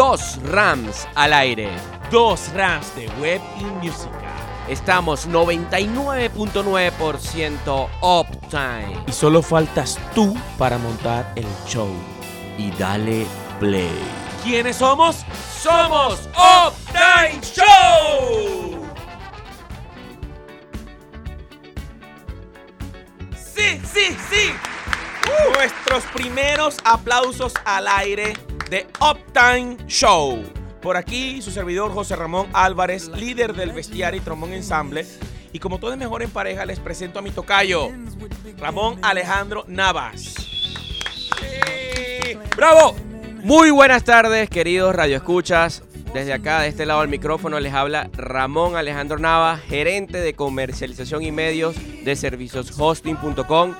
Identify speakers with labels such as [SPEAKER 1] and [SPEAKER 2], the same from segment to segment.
[SPEAKER 1] dos Rams al aire.
[SPEAKER 2] Dos Rams de web y música.
[SPEAKER 1] Estamos 99.9% uptime.
[SPEAKER 2] Y solo faltas tú para montar el show.
[SPEAKER 1] Y dale play.
[SPEAKER 2] ¿Quiénes somos? Somos Uptime Show. Sí, sí, sí. Nuestros primeros aplausos al aire de Uptime Show. Por aquí su servidor José Ramón Álvarez, líder del Bestiario y Trombón Ensamble. Y como todo es mejor en pareja, les presento a mi tocayo, Ramón Alejandro Navas. Sí. ¡Bravo!
[SPEAKER 1] Muy buenas tardes, queridos radioescuchas. Desde acá, de este lado del micrófono, les habla Ramón Alejandro Navas, gerente de comercialización y medios de servicioshosting.com.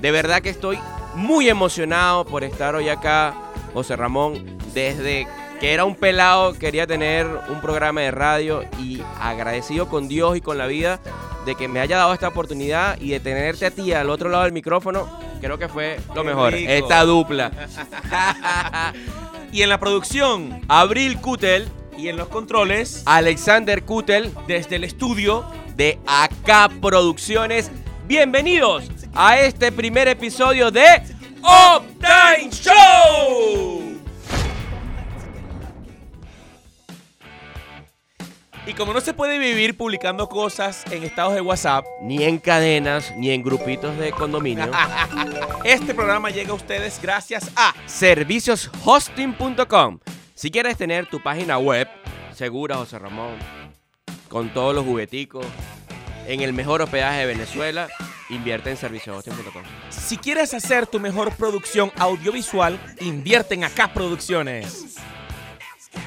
[SPEAKER 1] De verdad que estoy muy emocionado por estar hoy acá, José Ramón, desde que era un pelado, quería tener un programa de radio y agradecido con Dios y con la vida de que me haya dado esta oportunidad y de tenerte a ti al otro lado del micrófono, creo que fue lo
[SPEAKER 2] Qué
[SPEAKER 1] mejor.
[SPEAKER 2] rico.
[SPEAKER 1] Esta dupla.
[SPEAKER 2] Y en la producción
[SPEAKER 1] Abril Kutel,
[SPEAKER 2] y en los controles,
[SPEAKER 1] Alexander Kutel
[SPEAKER 2] desde el estudio,
[SPEAKER 1] de AK Producciones. Bienvenidos a este primer episodio de
[SPEAKER 2] Uptime Show. Y como no se puede vivir publicando cosas en estados de WhatsApp,
[SPEAKER 1] Ni en cadenas, ni en grupitos de condominio.
[SPEAKER 2] este programa llega a ustedes gracias a
[SPEAKER 1] Servicioshosting.com. Si quieres tener tu página web segura, José Ramón, con todos los jugueticos, en el mejor hospedaje de Venezuela, invierte en servicioshosting.com.
[SPEAKER 2] Si quieres hacer tu mejor producción audiovisual, invierte en Acá Producciones.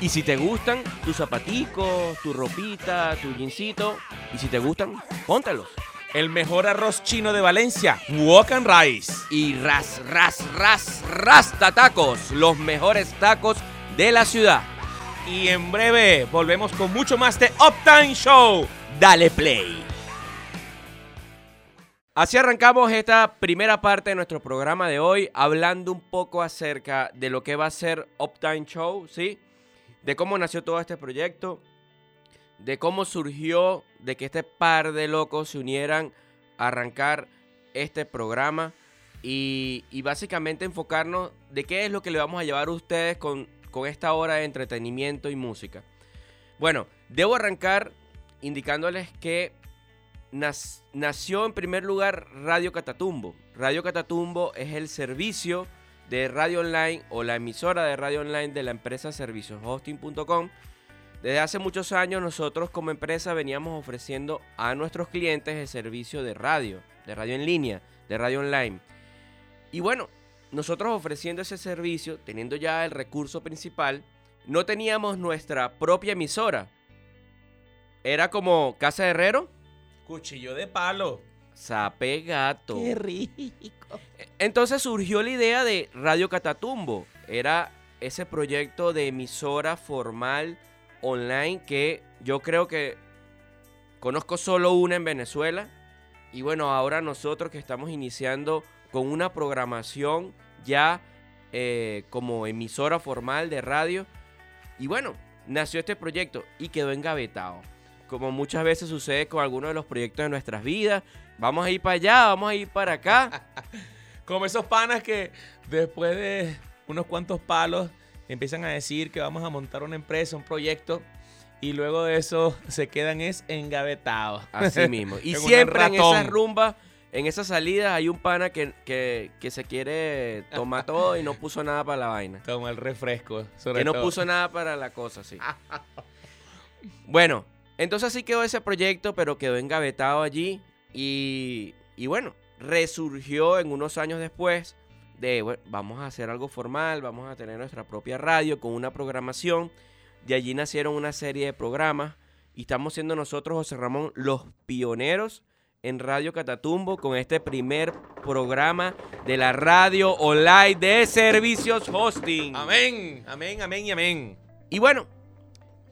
[SPEAKER 1] Y si te gustan tus zapaticos, tu ropita, tu jeansito, y si te gustan, póntelos.
[SPEAKER 2] El mejor arroz chino de Valencia, Walk and Rice.
[SPEAKER 1] Y ras, ras, ras, rasta tacos, los mejores tacos de la ciudad.
[SPEAKER 2] Y en breve volvemos con mucho más de Uptime Show.
[SPEAKER 1] Dale play. Así arrancamos esta primera parte de nuestro programa de hoy, hablando un poco acerca de lo que va a ser Uptime Show, ¿sí? De cómo nació todo este proyecto, de cómo surgió de que este par de locos se unieran a arrancar este programa y, y básicamente enfocarnos de qué es lo que le vamos a llevar a ustedes con, con esta hora de entretenimiento y música. Bueno, debo arrancar indicándoles que nació en primer lugar Radio Catatumbo. Radio Catatumbo es el servicio de radio online o la emisora de radio online de la empresa servicioshosting.com. Desde hace muchos años nosotros como empresa veníamos ofreciendo a nuestros clientes el servicio de radio, de radio en línea, de radio online. Y bueno, nosotros ofreciendo ese servicio, teniendo ya el recurso principal, no teníamos nuestra propia emisora. Era como Casa de Herrero,
[SPEAKER 2] Cuchillo de palo.
[SPEAKER 1] Sape Gato.
[SPEAKER 2] rico.
[SPEAKER 1] Entonces surgió la idea de Radio Catatumbo. Era ese proyecto de emisora formal online que yo creo que conozco solo una en Venezuela. Y bueno, ahora nosotros que estamos iniciando con una programación ya eh, como emisora formal de radio. Y bueno, nació este proyecto y quedó engavetado. Como muchas veces sucede con algunos de los proyectos de nuestras vidas. Vamos a ir para allá, vamos a ir para acá.
[SPEAKER 2] Como esos panas que después de unos cuantos palos empiezan a decir que vamos a montar una empresa, un proyecto, y luego de eso se quedan es engavetados.
[SPEAKER 1] Así mismo. Y siempre en esas rumbas, en esas salidas, hay un pana que, que- que se quiere tomar todo y no puso nada para la vaina.
[SPEAKER 2] Como el refresco. sobre
[SPEAKER 1] Que no puso nada para la cosa, sí. Bueno, entonces así quedó ese proyecto, pero quedó engavetado allí. Y, y bueno, resurgió en unos años después de, bueno, vamos a hacer algo formal, vamos a tener nuestra propia radio con una programación. De allí nacieron una serie de programas. Y estamos siendo nosotros, José Ramón, los pioneros en Radio Catatumbo con este primer programa de la radio online de servicios hosting.
[SPEAKER 2] Amén, amén, amén y amén.
[SPEAKER 1] Y bueno,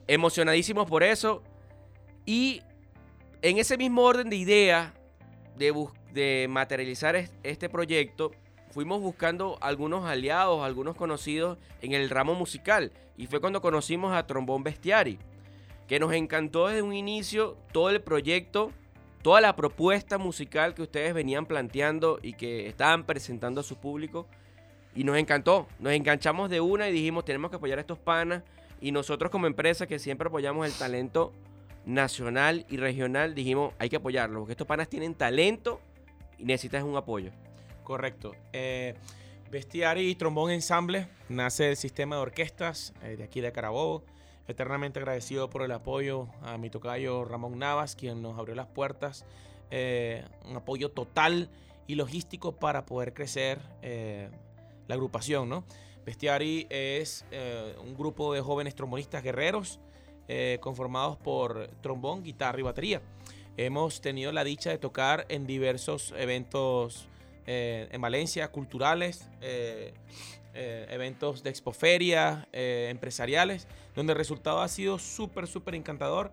[SPEAKER 1] emocionadísimos por eso. Y en ese mismo orden de idea de, de materializar es- este proyecto, fuimos buscando algunos aliados, algunos conocidos en el ramo musical. Y fue cuando conocimos a Trombón Bestiari, que nos encantó desde un inicio todo el proyecto, toda la propuesta musical que ustedes venían planteando y que estaban presentando a su público. Y nos encantó, nos enganchamos de una y dijimos, tenemos que apoyar a estos panas. Y nosotros como empresa que siempre apoyamos el talento nacional y regional, dijimos, hay que apoyarlos, porque estos panas tienen talento y necesitas un apoyo.
[SPEAKER 2] Correcto. Eh, Bestiari y Trombón Ensamble nace el sistema de orquestas eh, de aquí de Carabobo. Eternamente agradecido por el apoyo a mi tocayo Ramón Navas, quien nos abrió las puertas. Eh, un apoyo total y logístico para poder crecer la agrupación, ¿no? Bestiari es un grupo de jóvenes trombonistas guerreros conformados por trombón, guitarra y batería. Hemos tenido la dicha de tocar en diversos eventos eh, en Valencia, culturales, eh, eh, eventos de expoferia, empresariales, donde el resultado ha sido súper, súper encantador.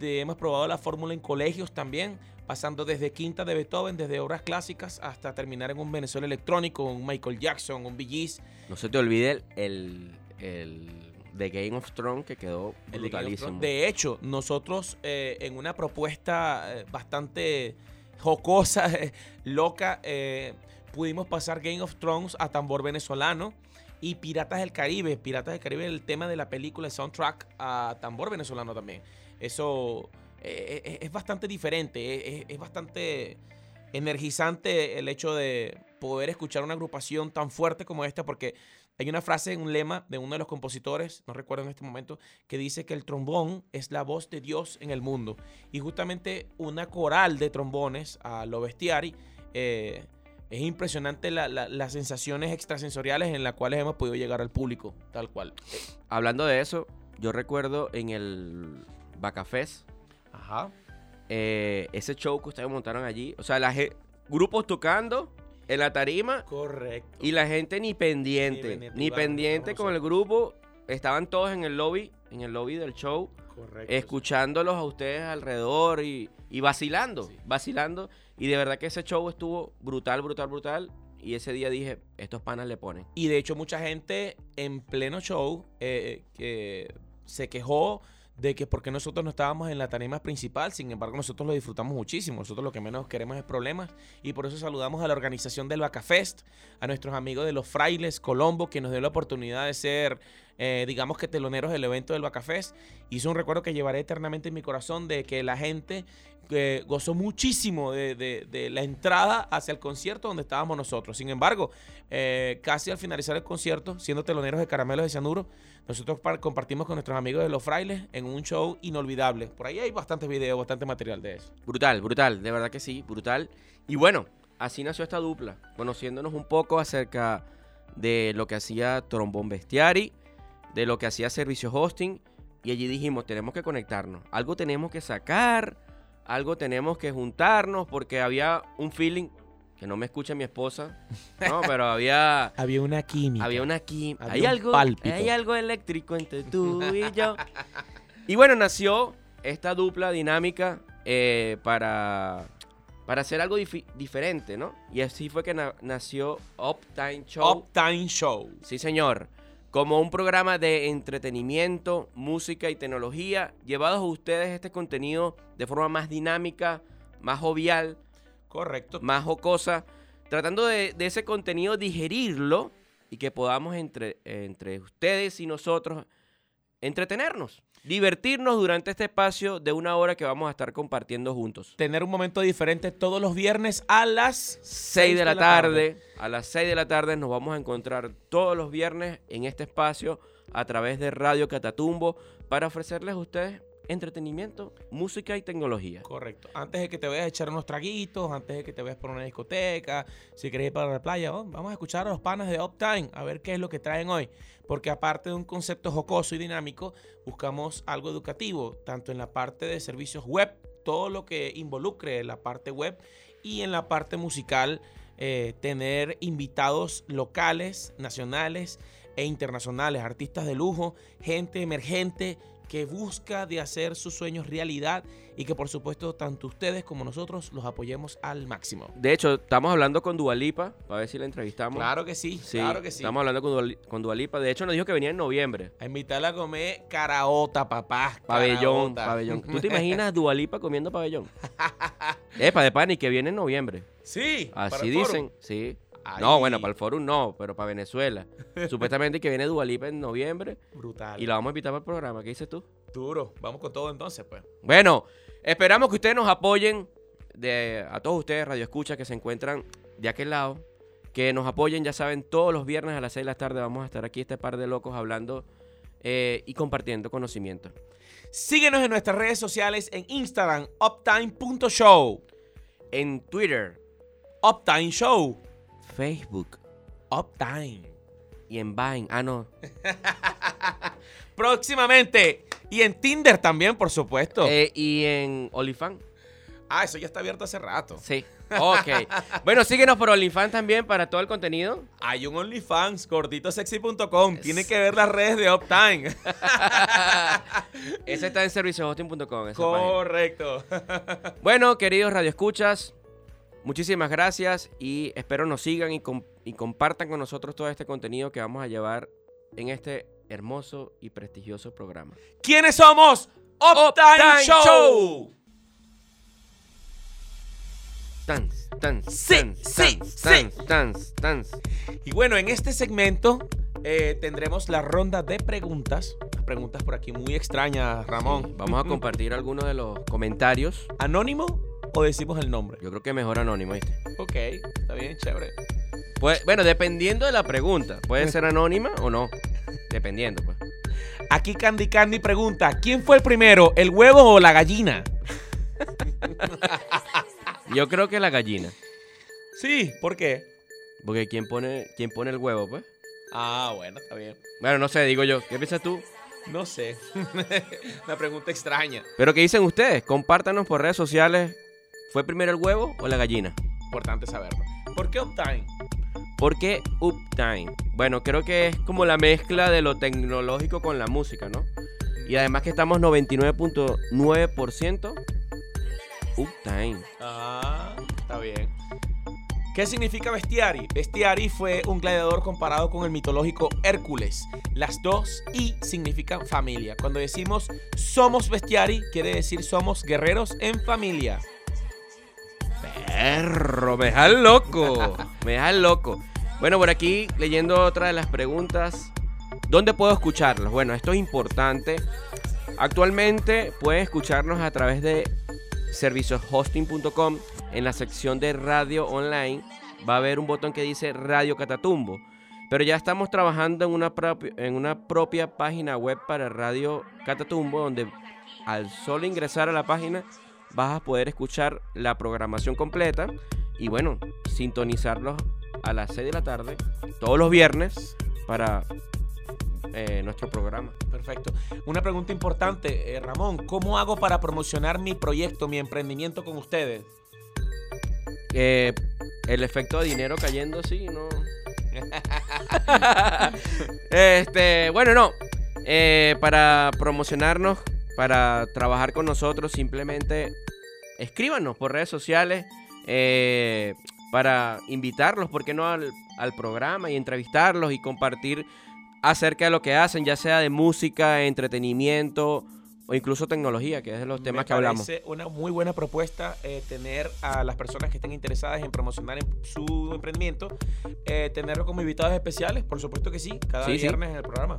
[SPEAKER 2] Hemos probado la fórmula en colegios también, pasando desde quinta de Beethoven, desde obras clásicas, hasta terminar en un Venezuela electrónico, un Michael Jackson, un Bee
[SPEAKER 1] No se te olvide el, el, The Game of Thrones que quedó brutalísimo.
[SPEAKER 2] De hecho, nosotros en una propuesta bastante jocosa, loca, eh, pudimos pasar Game of Thrones a tambor venezolano y Piratas del Caribe. Piratas del Caribe, el tema de la película, el soundtrack a tambor venezolano también. Eso eh, eh, es bastante diferente, es, bastante energizante el hecho de poder escuchar una agrupación tan fuerte como esta, porque hay una frase, un lema de uno de los compositores, no recuerdo en este momento, que dice que el trombón es la voz de Dios en el mundo. Y justamente una coral de trombones a lo bestiari. Eh, es impresionante las sensaciones extrasensoriales en las cuales hemos podido llegar al público, tal cual.
[SPEAKER 1] Hablando de eso, yo recuerdo en el Bacafest,
[SPEAKER 2] Ajá.
[SPEAKER 1] Eh, ese show que ustedes montaron allí, o sea, la, grupos tocando en la tarima.
[SPEAKER 2] Correcto.
[SPEAKER 1] Y la gente ni pendiente, ni, pendiente con el grupo. Estaban todos en el lobby, en el lobby del show. Correcto. Escuchándolos a ustedes alrededor y, vacilando, vacilando. Y de verdad que ese show estuvo brutal, brutal, brutal. Y ese día dije, estos panas le ponen.
[SPEAKER 2] Y de hecho mucha gente en pleno show eh, que se quejó de que porque nosotros no estábamos en la tarima principal, sin embargo nosotros lo disfrutamos muchísimo, nosotros lo que menos queremos es problemas. Y por eso saludamos a la organización del Bacafest, a nuestros amigos de los Frailes Colombo que nos dio la oportunidad de ser, eh, digamos que teloneros del evento del Bacafest. Hizo un recuerdo que llevaré eternamente en mi corazón de que la gente que gozó muchísimo de, la entrada hacia el concierto donde estábamos nosotros. Sin embargo, eh, casi al finalizar el concierto, siendo teloneros de Caramelos de Cianuro, nosotros compartimos con nuestros amigos de Los Frailes en un show inolvidable. Por ahí hay bastantes videos, bastante material de eso.
[SPEAKER 1] Brutal, brutal, de verdad que sí, brutal. Y bueno, así nació esta dupla, conociéndonos un poco acerca de lo que hacía Trombón Bestiari, de lo que hacía Servicio Hosting. Y allí dijimos, tenemos que conectarnos, algo tenemos que sacar algo tenemos que juntarnos porque había un feeling que no me escucha mi esposa, no, pero había
[SPEAKER 2] había una química.
[SPEAKER 1] Había una química. Hay algo hay algo eléctrico entre tú y yo. y bueno, nació esta dupla dinámica eh, para para hacer algo diferente, ¿no? Y así fue que nació Uptime Show.
[SPEAKER 2] Uptime Show.
[SPEAKER 1] Sí, señor como un programa de entretenimiento, música y tecnología, llevados a ustedes este contenido de forma más dinámica, más jovial,
[SPEAKER 2] correcto,
[SPEAKER 1] más jocosa, tratando de, ese contenido digerirlo y que podamos entre, entre ustedes y nosotros entretenernos divertirnos durante este espacio de una hora que vamos a estar compartiendo juntos.
[SPEAKER 2] Tener un momento diferente todos los viernes a las
[SPEAKER 1] 6 de la tarde. A las 6 de la tarde nos vamos a encontrar todos los viernes en este espacio a través de Radio Catatumbo para ofrecerles a ustedes entretenimiento, música y tecnología.
[SPEAKER 2] Correcto. Antes de que te vayas a echar unos traguitos, antes de que te vayas por una discoteca, si querés ir para la playa, oh, vamos a escuchar a los panas de Uptime, a ver qué es lo que traen hoy. Porque aparte de un concepto jocoso y dinámico, buscamos algo educativo, tanto en la parte de servicios web, todo lo que involucre la parte web y en la parte musical, eh, tener invitados locales, nacionales e internacionales, artistas de lujo, gente emergente, que busca de hacer sus sueños realidad y que por supuesto tanto ustedes como nosotros los apoyemos al máximo.
[SPEAKER 1] De hecho, estamos hablando con Dualipa, para ver si la entrevistamos.
[SPEAKER 2] Claro que sí,
[SPEAKER 1] Sí,
[SPEAKER 2] claro que sí.
[SPEAKER 1] Estamos hablando con, Duali- con Dualipa. De hecho, nos dijo que venía en noviembre.
[SPEAKER 2] A invitarla a comer caraota, papá.
[SPEAKER 1] Pabellón,
[SPEAKER 2] caraota.
[SPEAKER 1] pabellón. ¿Tú te imaginas Dualipa comiendo pabellón? Epa, de pan y que viene en noviembre.
[SPEAKER 2] Sí.
[SPEAKER 1] Así dicen, sí.
[SPEAKER 2] Ay.
[SPEAKER 1] No, bueno, para el forum no, pero para Venezuela. Supuestamente que viene Dualipa en noviembre
[SPEAKER 2] Brutal.
[SPEAKER 1] y la vamos a invitar para el programa. ¿Qué dices tú?
[SPEAKER 2] Duro. Vamos con todo entonces, pues.
[SPEAKER 1] Bueno, esperamos que ustedes nos apoyen, de, a todos ustedes, Radio Escucha, que se encuentran de aquel lado, que nos apoyen, ya saben, todos los viernes a las 6 de la tarde vamos a estar aquí, este par de locos, hablando eh, y compartiendo conocimiento.
[SPEAKER 2] Síguenos en nuestras redes sociales en Instagram, uptime.show.
[SPEAKER 1] En Twitter,
[SPEAKER 2] Uptime Show.
[SPEAKER 1] Facebook
[SPEAKER 2] Uptime.
[SPEAKER 1] y en Vine. Ah, no.
[SPEAKER 2] Próximamente. Y en Tinder también, por supuesto.
[SPEAKER 1] Eh, y en OnlyFans.
[SPEAKER 2] ah, eso ya está abierto hace rato.
[SPEAKER 1] Sí. Ok. bueno, síguenos por OnlyFans también para todo el contenido.
[SPEAKER 2] Hay un OnlyFans, gorditosexy.com. Tiene que ver las redes de Uptime.
[SPEAKER 1] Ese está en serviciohosting.com.
[SPEAKER 2] Correcto.
[SPEAKER 1] Bueno, queridos radioescuchas, muchísimas gracias y espero nos sigan y, com- y compartan con nosotros todo este contenido que vamos a llevar en este hermoso y prestigioso programa.
[SPEAKER 2] ¿Quiénes somos? Uptime Show.
[SPEAKER 1] Show. Tans, tans,
[SPEAKER 2] Sí,
[SPEAKER 1] tans,
[SPEAKER 2] sí,
[SPEAKER 1] tans, tans, tans.
[SPEAKER 2] Y bueno, en este segmento eh, tendremos la ronda de preguntas. Preguntas por aquí muy extrañas, Ramón.
[SPEAKER 1] Vamos a compartir algunos de los comentarios.
[SPEAKER 2] ¿Anónimo o decimos el nombre?
[SPEAKER 1] Yo creo que mejor anónimo, ¿viste?
[SPEAKER 2] Ok, está bien, chévere.
[SPEAKER 1] Pues, bueno, dependiendo de la pregunta. Puede ser anónima o no. Dependiendo, pues.
[SPEAKER 2] Aquí Candy Candy pregunta, ¿quién fue el primero, el huevo o la gallina?
[SPEAKER 1] Yo creo que la gallina.
[SPEAKER 2] Sí, ¿por qué?
[SPEAKER 1] Porque ¿quién pone, quién pone el huevo, pues?
[SPEAKER 2] Ah, bueno, está bien.
[SPEAKER 1] Bueno, no sé, digo yo. ¿Qué piensas tú?
[SPEAKER 2] No sé. Una pregunta extraña.
[SPEAKER 1] Pero ¿qué dicen ustedes? Compártanos por redes sociales. ¿Fue primero el huevo o la gallina?
[SPEAKER 2] Importante saberlo. ¿Por qué Uptime?
[SPEAKER 1] ¿Por qué Uptime? Bueno, creo que es como la mezcla de lo tecnológico con la música, ¿no? Y además que estamos 99.9% Uptime.
[SPEAKER 2] Ah, está bien. ¿Qué significa Bestiari? Bestiari fue un gladiador comparado con el mitológico Hércules. Las dos I significan familia. Cuando decimos somos Bestiari, quiere decir somos guerreros en familia.
[SPEAKER 1] Perro, me dejas loco. Me dejas loco. Bueno, por aquí leyendo otra de las preguntas. ¿Dónde puedo escucharlos? Bueno, esto es importante. Actualmente pueden escucharnos a través de servicioshosting.com. En la sección de radio online va a haber un botón que dice Radio Catatumbo. Pero ya estamos trabajando en una, en una propia página web para Radio Catatumbo, donde al solo ingresar a la página vas a poder escuchar la programación completa y bueno, sintonizarlos a las 6 de la tarde todos los viernes para eh, nuestro programa.
[SPEAKER 2] Perfecto. Una pregunta importante, eh, Ramón. ¿Cómo hago para promocionar mi proyecto, mi emprendimiento con ustedes?
[SPEAKER 1] Eh, el efecto de dinero cayendo, sí, no. este, bueno, no. Para promocionarnos, para trabajar con nosotros, simplemente escríbanos por redes sociales eh, para invitarlos, ¿por qué no? Al, al programa y entrevistarlos y compartir acerca de lo que hacen, ya sea de música, entretenimiento o incluso tecnología, que es de los temas
[SPEAKER 2] Me
[SPEAKER 1] que hablamos.
[SPEAKER 2] parece una muy buena propuesta eh, tener a las personas que estén interesadas en promocionar en su emprendimiento, eh, tenerlo como invitados especiales, por supuesto que sí, cada
[SPEAKER 1] Sí, sí.
[SPEAKER 2] viernes en el programa.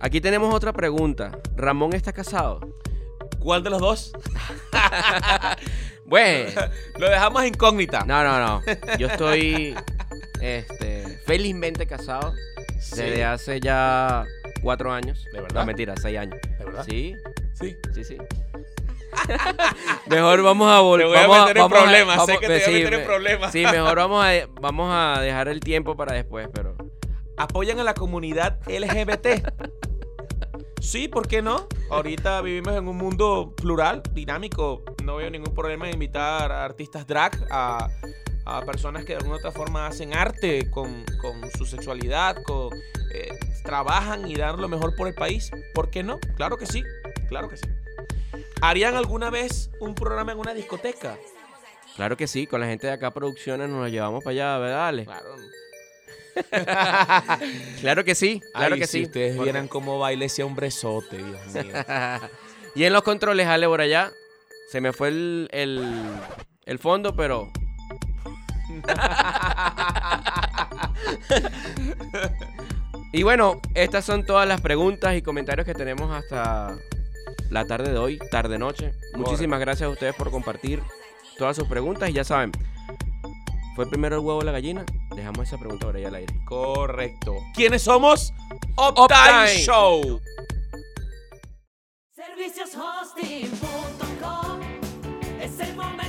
[SPEAKER 1] Aquí tenemos otra pregunta. ¿Ramón está casado?
[SPEAKER 2] ¿Cuál de los dos?
[SPEAKER 1] Bueno,
[SPEAKER 2] Lo dejamos incógnita.
[SPEAKER 1] no, no, no. Yo estoy este, felizmente casado
[SPEAKER 2] Sí.
[SPEAKER 1] desde hace ya cuatro años.
[SPEAKER 2] ¿De verdad?
[SPEAKER 1] No, mentira, seis años.
[SPEAKER 2] ¿De verdad?
[SPEAKER 1] Sí,
[SPEAKER 2] Sí.
[SPEAKER 1] sí, sí. mejor vamos a volver.
[SPEAKER 2] Te voy a
[SPEAKER 1] vamos
[SPEAKER 2] meter en
[SPEAKER 1] vamos
[SPEAKER 2] problemas, sé que te voy a meter en problemas.
[SPEAKER 1] Sí, mejor vamos a, vamos a dejar el tiempo para después, pero...
[SPEAKER 2] ¿Apoyan a la comunidad LGBT? Sí, ¿por qué no? Ahorita vivimos en un mundo plural, dinámico. No veo ningún problema en invitar a artistas drag a, a personas que de alguna otra forma hacen arte con, con su sexualidad, con, eh, trabajan y dan lo mejor por el país. ¿Por qué no? Claro que sí, claro que sí. ¿Harían alguna vez un programa en una discoteca?
[SPEAKER 1] Claro que sí, con la gente de acá producciones nos lo llevamos para allá, ¿verdad? Ale?
[SPEAKER 2] Claro.
[SPEAKER 1] Claro que sí, claro
[SPEAKER 2] Ay,
[SPEAKER 1] que
[SPEAKER 2] si
[SPEAKER 1] sí.
[SPEAKER 2] ustedes
[SPEAKER 1] Porque-
[SPEAKER 2] vieran cómo baila ese hombrezote, Dios mío.
[SPEAKER 1] y en los controles, Ale, por allá, se me fue el, el, el fondo, pero... y bueno, estas son todas las preguntas y comentarios que tenemos hasta la tarde de hoy, tarde-noche. Muchísimas gracias a ustedes por compartir todas sus preguntas y ya saben, ¿fue primero el huevo o la gallina? Dejamos esa pregunta por ahí al aire.
[SPEAKER 2] Correcto. ¿Quiénes somos? Uptime. Show.
[SPEAKER 3] Servicioshosting.com Es el momento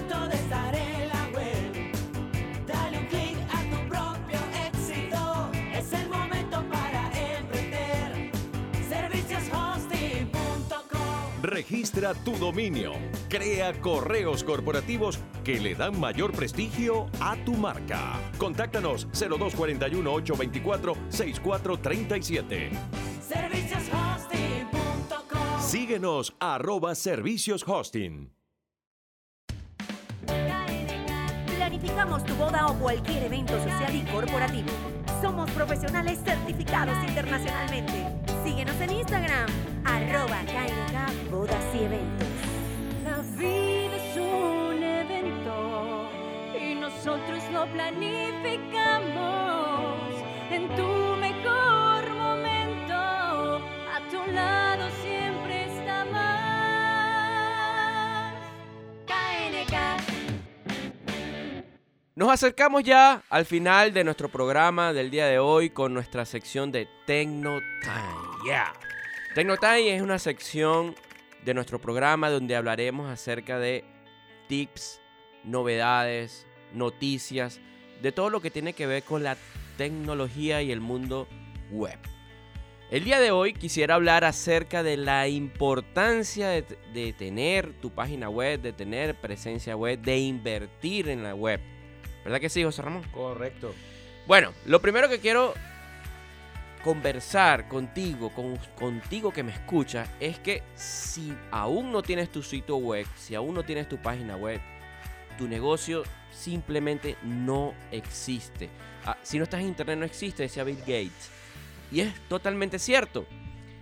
[SPEAKER 4] Registra tu dominio. Crea correos corporativos que le dan mayor prestigio a tu marca. Contáctanos 0241-824-6437.
[SPEAKER 3] Servicioshosting.com
[SPEAKER 4] Síguenos arroba servicios hosting.
[SPEAKER 5] Planificamos tu boda o cualquier evento social y corporativo. Somos profesionales certificados internacionalmente. Síguenos en Instagram, arroba KNK Bodas y Eventos.
[SPEAKER 6] La vida es un evento y nosotros lo planificamos en tu mejor
[SPEAKER 1] Nos acercamos ya al final de nuestro programa del día de hoy con nuestra sección de Tecno Time. Yeah. Time es una sección de nuestro programa donde hablaremos acerca de tips, novedades, noticias, de todo lo que tiene que ver con la tecnología y el mundo web. El día de hoy quisiera hablar acerca de la importancia de tener tu página web, de tener presencia web, de invertir en la web. ¿Verdad que sí, José Ramón?
[SPEAKER 2] Correcto.
[SPEAKER 1] Bueno, lo primero que quiero conversar contigo, con, contigo que me escuchas, es que si aún no tienes tu sitio web, si aún no tienes tu página web, tu negocio simplemente no existe. Ah, si no estás en internet no existe, decía Bill Gates. Y es totalmente cierto.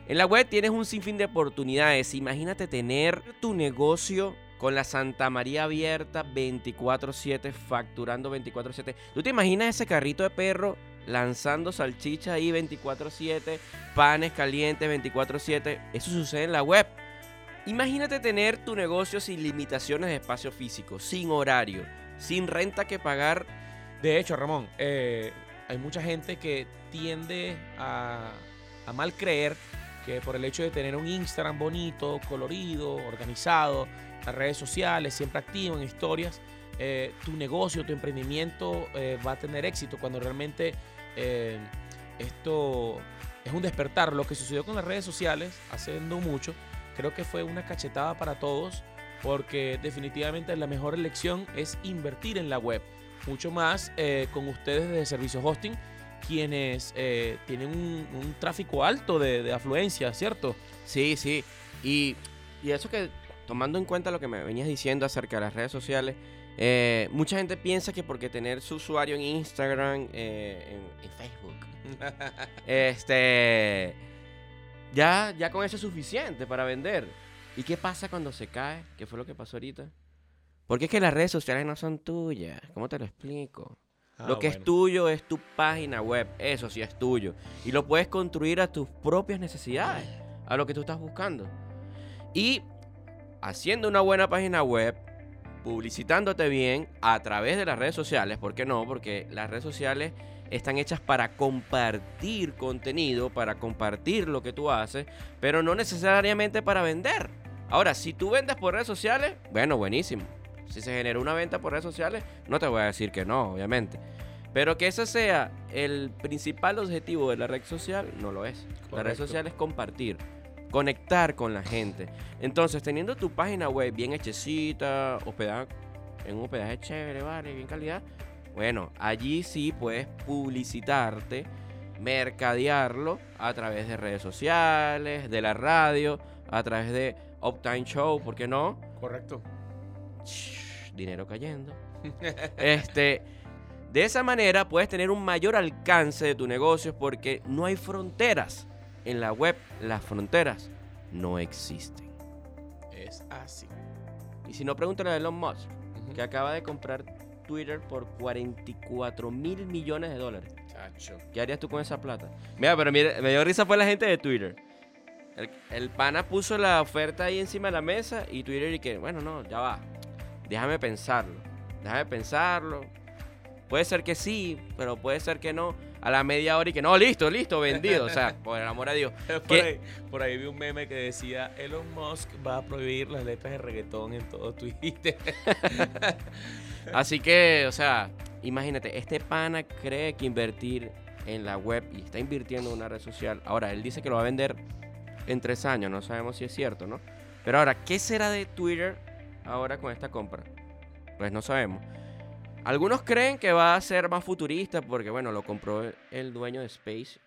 [SPEAKER 1] En la web tienes un sinfín de oportunidades. Imagínate tener tu negocio con la Santa María abierta 24/7, facturando 24/7. ¿Tú te imaginas ese carrito de perro lanzando salchicha ahí 24/7, panes calientes 24/7? Eso sucede en la web. Imagínate tener tu negocio sin limitaciones de espacio físico, sin horario, sin renta que pagar.
[SPEAKER 2] De hecho, Ramón, eh, hay mucha gente que tiende a, a mal creer que por el hecho de tener un Instagram bonito, colorido, organizado, las redes sociales, siempre activo en historias, eh, tu negocio, tu emprendimiento eh, va a tener éxito cuando realmente eh, esto es un despertar. Lo que sucedió con las redes sociales hace no mucho, creo que fue una cachetada para todos porque definitivamente la mejor elección es invertir en la web. Mucho más con ustedes desde Servicios Hosting, quienes tienen un, un tráfico alto de, de afluencia, ¿cierto?
[SPEAKER 1] Sí, sí. Y, y eso que, tomando en cuenta lo que me venías diciendo acerca de las redes sociales, eh, mucha gente piensa que porque tener su usuario en Instagram, eh, en, en Facebook, este, ya, ya con eso es suficiente para vender. ¿Y qué pasa cuando se cae? ¿Qué fue lo que pasó ahorita? Porque es que las redes sociales no son tuyas. ¿Cómo te lo explico?
[SPEAKER 2] Ah,
[SPEAKER 1] Lo que es tuyo es tu página web, eso sí es tuyo. Y lo puedes construir a tus propias necesidades, a lo que tú estás buscando. Y haciendo una buena página web, publicitándote bien a través de las redes sociales, ¿por qué no? Porque las redes sociales están hechas para compartir contenido, para compartir lo que tú haces, pero no necesariamente para vender. Ahora, si tú vendes por redes sociales, bueno, buenísimo. Si se generó una venta por redes sociales, no te voy a decir que no, obviamente. Pero que ese sea el principal objetivo de la red social, no lo es. La red social es compartir, conectar con la gente. Entonces, teniendo tu página web bien hechecita, hospedada en un hospedaje chévere, vale, bien calidad, Bueno, allí sí puedes publicitarte, mercadearlo a través de redes sociales, de la radio, a través de Uptime Show, ¿por qué no?
[SPEAKER 2] Correcto.
[SPEAKER 1] Dinero cayendo. este, de esa manera puedes tener un mayor alcance de tu negocio porque no hay fronteras. En la web las fronteras no existen.
[SPEAKER 2] Es así.
[SPEAKER 1] Y si no, pregúntale a Elon Musk, que acaba de comprar Twitter por 44 mil millones de dólares.
[SPEAKER 2] Chacho.
[SPEAKER 1] ¿Qué harías tú con esa plata? Mira, pero mira, me dio risa fue la gente de Twitter. El, el pana puso la oferta ahí encima de la mesa y Twitter y que, bueno, no, ya va. Déjame pensarlo. Déjame pensarlo. Puede ser que sí, pero puede ser que no. A la media hora y que no, listo, listo, vendido. O sea, por el amor a Dios.
[SPEAKER 2] Por ahí, por ahí vi un meme que decía Elon Musk va a prohibir las letras de reggaetón en todo Twitter.
[SPEAKER 1] Así que, o sea, imagínate, este pana cree que invertir en la web y está invirtiendo en una red social. Ahora, él dice que lo va a vender en tres años, no sabemos si es cierto, ¿no? Pero ahora, ¿qué será de Twitter ahora con esta compra? Pues no sabemos. Algunos creen que va a ser más futurista porque, bueno, lo compró el dueño de Space.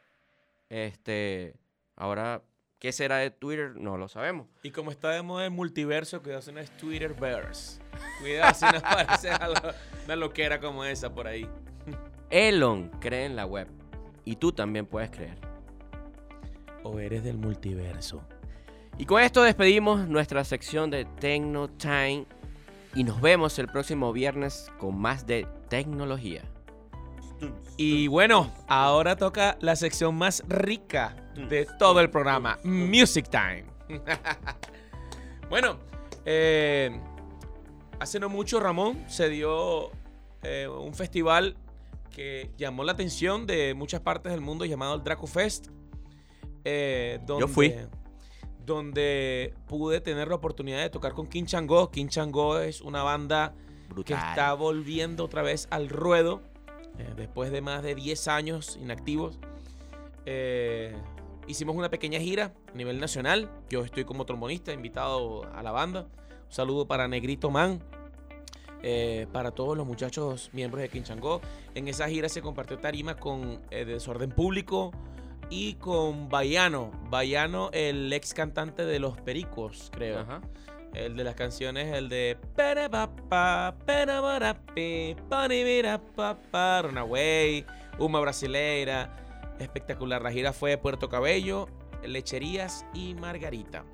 [SPEAKER 1] Este, ahora, ¿qué será de Twitter? No lo sabemos.
[SPEAKER 2] Y como está de moda el multiverso, cuidado si no es Twitterverse. Cuidado si no aparece algo- una loquera como esa por ahí.
[SPEAKER 1] Elon cree en la web y tú también puedes creer.
[SPEAKER 2] O eres del multiverso.
[SPEAKER 1] Y con esto despedimos nuestra sección de Tecno Time y nos vemos el próximo viernes con más de tecnología.
[SPEAKER 2] Y bueno, ahora toca la sección más rica de todo el programa, Music Time. bueno, eh, hace no mucho Ramón se dio eh, un festival que llamó la atención de muchas partes del mundo llamado el Draco Fest. eh, donde,
[SPEAKER 1] fui.
[SPEAKER 2] Donde pude tener la oportunidad de tocar con King Chango. King Chango es una banda que
[SPEAKER 1] Brutal.
[SPEAKER 2] está volviendo otra vez al ruedo eh, después de más de 10 años inactivos. Eh, hicimos una pequeña gira a nivel nacional. Yo estoy como trombonista, invitado a la banda. Un saludo para Negrito Man, eh, para todos los muchachos miembros de Quinchango. En esa gira se compartió tarima con eh, Desorden Público y con Bayano. Bayano, el ex cantante de Los Pericos, creo.
[SPEAKER 1] Ajá.
[SPEAKER 2] El de las canciones, el de Runaway, Uma Brasileira. Espectacular. La gira fue de Puerto Cabello, Lecherías y Margarita.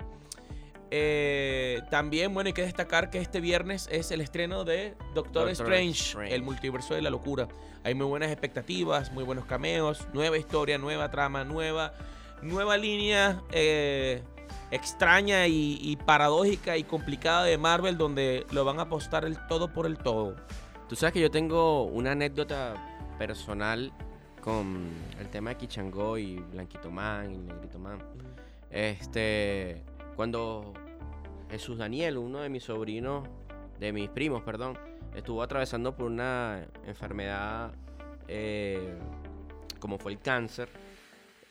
[SPEAKER 2] Eh, también, bueno, hay que destacar que este viernes es el estreno de Doctor,
[SPEAKER 1] Doctor
[SPEAKER 2] Strange,
[SPEAKER 1] Strange.
[SPEAKER 2] el multiverso de la locura. Hay muy buenas expectativas, muy buenos cameos, nueva historia, nueva trama, nueva, nueva línea eh, extraña y, y paradójica y complicada de Marvel donde lo van a apostar el todo por el todo.
[SPEAKER 1] Tú sabes que yo tengo una anécdota personal con el tema de Kichangó y Blanquito Man y Negrito Man. Este, cuando Jesús Daniel, uno de mis sobrinos, de mis primos, perdón, estuvo atravesando por una enfermedad eh, como fue el cáncer,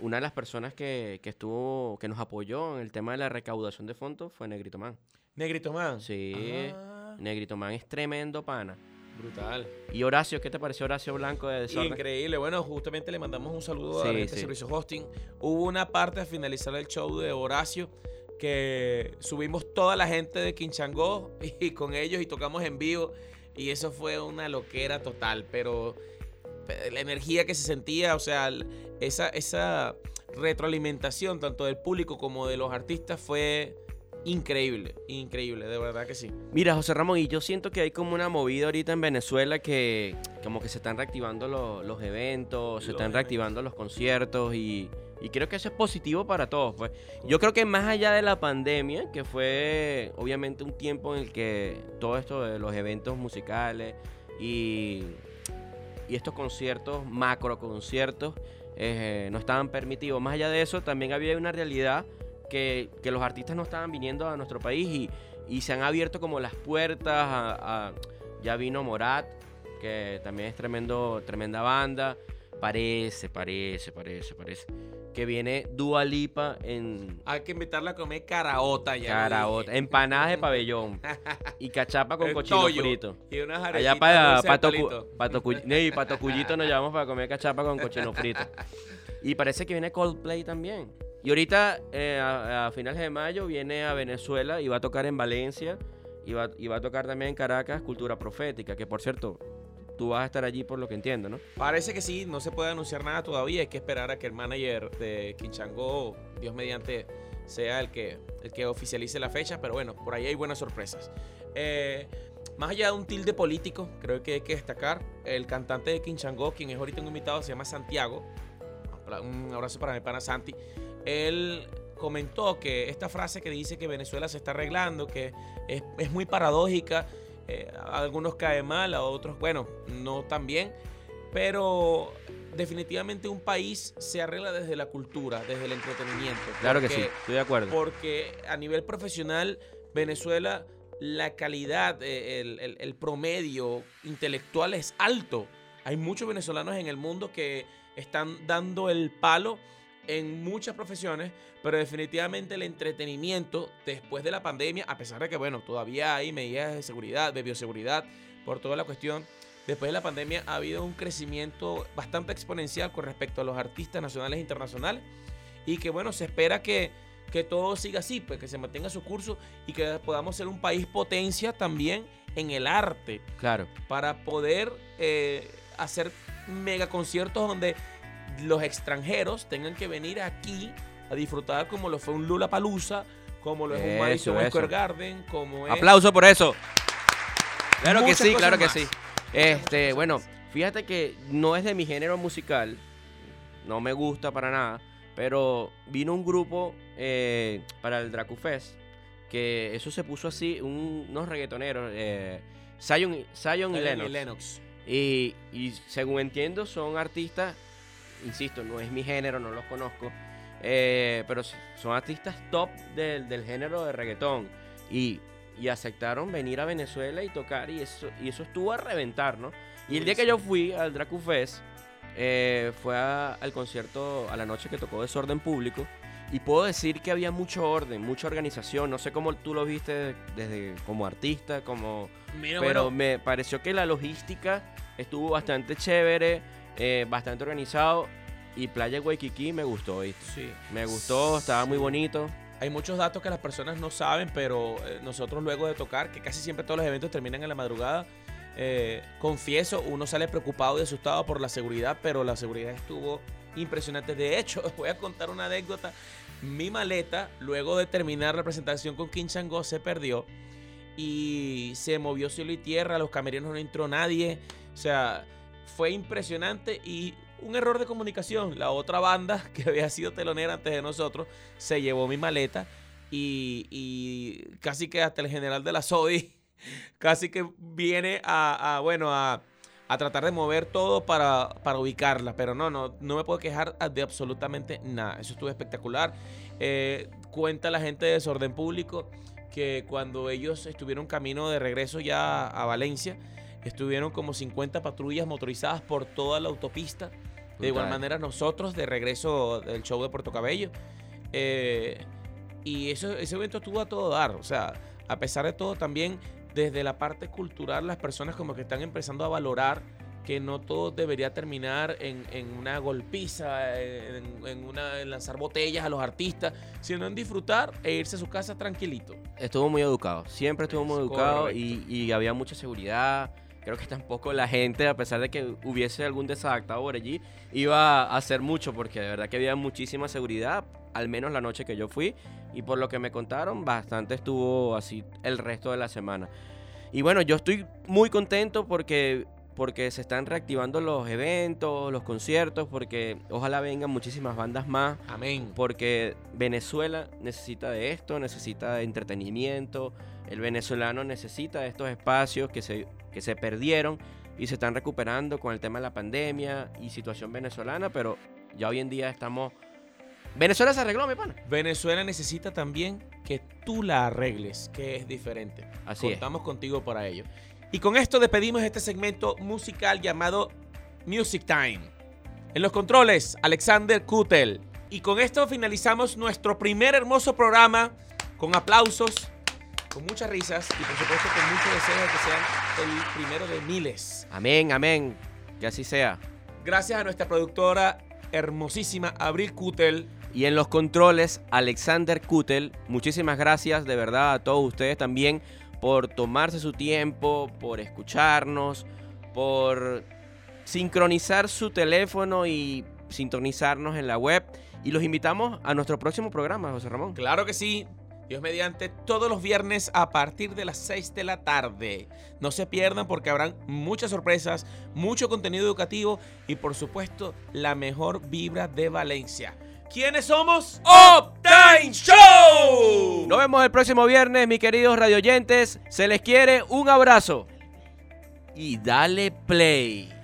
[SPEAKER 1] una de las personas que, que estuvo, que nos apoyó en el tema de la recaudación de fondos fue Negrito Man.
[SPEAKER 2] Negrito Man.
[SPEAKER 1] Sí.
[SPEAKER 2] Ah,
[SPEAKER 1] Negrito Man es tremendo pana.
[SPEAKER 2] brutal.
[SPEAKER 1] Y Horacio, ¿qué te pareció Horacio Blanco de Desorden?
[SPEAKER 2] Increíble. Bueno, justamente le mandamos un saludo
[SPEAKER 1] Sí,
[SPEAKER 2] a
[SPEAKER 1] sí.
[SPEAKER 2] Servicio Hosting. Hubo una parte al finalizar el show de Horacio que subimos toda la gente de Quinchangó y con ellos y tocamos en vivo. Y eso fue una loquera total. Pero eh, la energía que se sentía, o sea, esa, esa retroalimentación tanto del público como de los artistas fue increíble. Increíble, de verdad que sí.
[SPEAKER 1] Mira, José Ramón, y yo siento que hay como una movida ahorita en Venezuela que como que se están reactivando lo- los eventos, se están
[SPEAKER 2] eventos.
[SPEAKER 1] reactivando los conciertos y, y creo que eso es positivo para todos. Pues. Yo creo que más allá de la pandemia, que fue obviamente un tiempo en el que todo esto de los eventos musicales y, estos conciertos, macro conciertos, eh, no estaban permitidos. Más allá de eso, también había una realidad que, que los artistas no estaban viniendo a nuestro país y, y se han abierto como las puertas a- ya vino Morat, que también es tremendo, tremenda banda. Parece, parece, parece, parece que viene Dua Lipa en
[SPEAKER 2] Hay que invitarla a comer caraota ya.
[SPEAKER 1] caraota, empanadas de pabellón y cachapa con cochino frito.
[SPEAKER 2] Y unas
[SPEAKER 1] Allá para Pato, Pato, Pato nos llevamos para comer cachapa con cochino frito. Y parece que viene Coldplay también. Y ahorita, eh, a, a finales de mayo, viene a Venezuela y va a tocar en Valencia. Y va, y va a tocar también en Caracas Cultura Profética, que por cierto, tú vas a estar allí por lo que entiendo, ¿no?
[SPEAKER 2] Parece que sí, no se puede anunciar nada todavía. Hay que esperar a que el manager de Quinchango, Dios mediante, sea el que, el que oficialice la fecha. Pero bueno, por ahí hay buenas sorpresas. Eh, más allá de un tilde político, creo que hay que destacar el cantante de Quinchango, quien es ahorita un invitado, se llama Santiago. Un abrazo para mi pana Santi. Él comentó que esta frase que dice que Venezuela se está arreglando, que es, es muy paradójica, eh, a algunos cae mal, a otros, bueno, no tan bien, pero definitivamente un país se arregla desde la cultura, desde el entretenimiento.
[SPEAKER 1] Claro que sí, estoy de acuerdo.
[SPEAKER 2] Porque a nivel profesional, Venezuela, la calidad, eh, el, el- el promedio intelectual es alto. Hay muchos venezolanos en el mundo que están dando el palo en muchas profesiones, pero definitivamente el entretenimiento después de la pandemia, a pesar de que, bueno, todavía hay medidas de seguridad, de bioseguridad, por toda la cuestión, después de la pandemia ha habido un crecimiento bastante exponencial con respecto a los artistas nacionales e internacionales y que, bueno, se espera que, que todo siga así, pues que se mantenga su curso y que podamos ser un país potencia también en el arte
[SPEAKER 1] Claro.
[SPEAKER 2] para poder eh, hacer mega conciertos donde los extranjeros tengan que venir aquí a disfrutar como lo fue un Lula Palusa, como lo es un Madison
[SPEAKER 1] eso.
[SPEAKER 2] Square Garden, como es
[SPEAKER 1] Aplauso por eso. Claro que sí, claro que sí. Este, bueno, fíjate que no es de mi género musical, no me gusta para nada, pero vino un grupo eh, para el Dracufest, que eso se puso así, un- unos reggaetoneros, eh, Zion, y- Zion y Lennox.
[SPEAKER 2] y Lennox.
[SPEAKER 1] Y, y según entiendo, son artistas, insisto, no es mi género, no los conozco, eh, pero son artistas top del, del género de reggaetón. Y, y aceptaron venir a Venezuela y tocar, y eso, y eso estuvo a reventar, ¿no? Y el día que yo fui al Dracu Fest, eh, fue a- al concierto a la noche que tocó Desorden Público. Y puedo decir que había mucho orden, mucha organización. No sé cómo tú lo viste desde como artista, como
[SPEAKER 2] Mira,
[SPEAKER 1] pero
[SPEAKER 2] bueno,
[SPEAKER 1] me pareció que la logística estuvo bastante chévere, eh, bastante organizado. Y Playa Waikiki me gustó, ¿viste?
[SPEAKER 2] sí.
[SPEAKER 1] Me gustó, estaba muy bonito.
[SPEAKER 2] Hay muchos datos que las personas no saben, pero eh, nosotros luego de tocar, que casi siempre todos los eventos terminan en la madrugada, eh, confieso, uno sale preocupado y asustado por la seguridad, pero la seguridad estuvo impresionante. De hecho, voy a contar una anécdota. Mi maleta, luego de terminar la presentación con Quinchango, se perdió y se movió cielo y tierra, los camerinos no entró nadie. O sea, fue impresionante y un error de comunicación. La otra banda, que había sido telonera antes de nosotros, se llevó mi maleta y, y casi que hasta el general de la SODI casi que viene a, bueno, a, a tratar de mover todo para, para ubicarla. Pero no, no, no me puedo quejar de absolutamente nada. Eso estuvo espectacular. Eh, cuenta la gente de Desorden Público que cuando ellos estuvieron camino de regreso ya a Valencia, estuvieron como 50 patrullas motorizadas por toda la autopista. De igual manera nosotros de regreso del show de Puerto Cabello. Eh, y eso, ese evento estuvo a todo dar. O sea, a pesar de todo, también desde la parte cultural, las personas como que están empezando a valorar que no todo debería terminar en, en una golpiza, en, en una, en lanzar botellas a los artistas, sino en disfrutar e irse a su casa tranquilito.
[SPEAKER 1] Estuvo muy educado, siempre estuvo muy
[SPEAKER 2] Es
[SPEAKER 1] educado y, y había mucha seguridad. Creo que tampoco la gente, a pesar de que hubiese algún desadaptado por allí, iba a hacer mucho porque de verdad que había muchísima seguridad, al menos la noche que yo fui. Y por lo que me contaron, bastante estuvo así el resto de la semana. Y bueno, yo estoy muy contento porque, porque se están reactivando los eventos, los conciertos, porque ojalá vengan muchísimas bandas más
[SPEAKER 2] Amén.
[SPEAKER 1] porque Venezuela necesita de esto, necesita de entretenimiento, el venezolano necesita de estos espacios que se, que se perdieron y se están recuperando con el tema de la pandemia y situación venezolana, pero ya hoy en día estamos... Venezuela se arregló, mi pana.
[SPEAKER 2] Venezuela necesita también que tú la arregles, que es diferente.
[SPEAKER 1] Así es.
[SPEAKER 2] Contamos contigo para ello. Y con esto despedimos este segmento musical llamado Music Time. En los controles, Alexander Kutel. Y con esto finalizamos nuestro primer hermoso programa con aplausos, con muchas risas y por supuesto con mucho deseo de que sean el primero de miles.
[SPEAKER 1] Amén, amén. Que así sea.
[SPEAKER 2] Gracias a nuestra productora hermosísima Abril Kutel.
[SPEAKER 1] Y en los controles, Alexander Kutel. Muchísimas gracias de verdad a todos ustedes también por tomarse su tiempo, por escucharnos, por sincronizar su teléfono y sintonizarnos en la web. Y los invitamos a nuestro próximo programa, José Ramón.
[SPEAKER 2] Claro que sí. Dios mediante todos los viernes a partir de las 6 de la tarde. No se pierdan porque habrán muchas sorpresas, mucho contenido educativo y por supuesto la mejor vibra de Valencia. ¿Quiénes somos? Optime Show.
[SPEAKER 1] Nos vemos el próximo viernes, mis queridos radioyentes. Se les quiere un abrazo. Y dale play.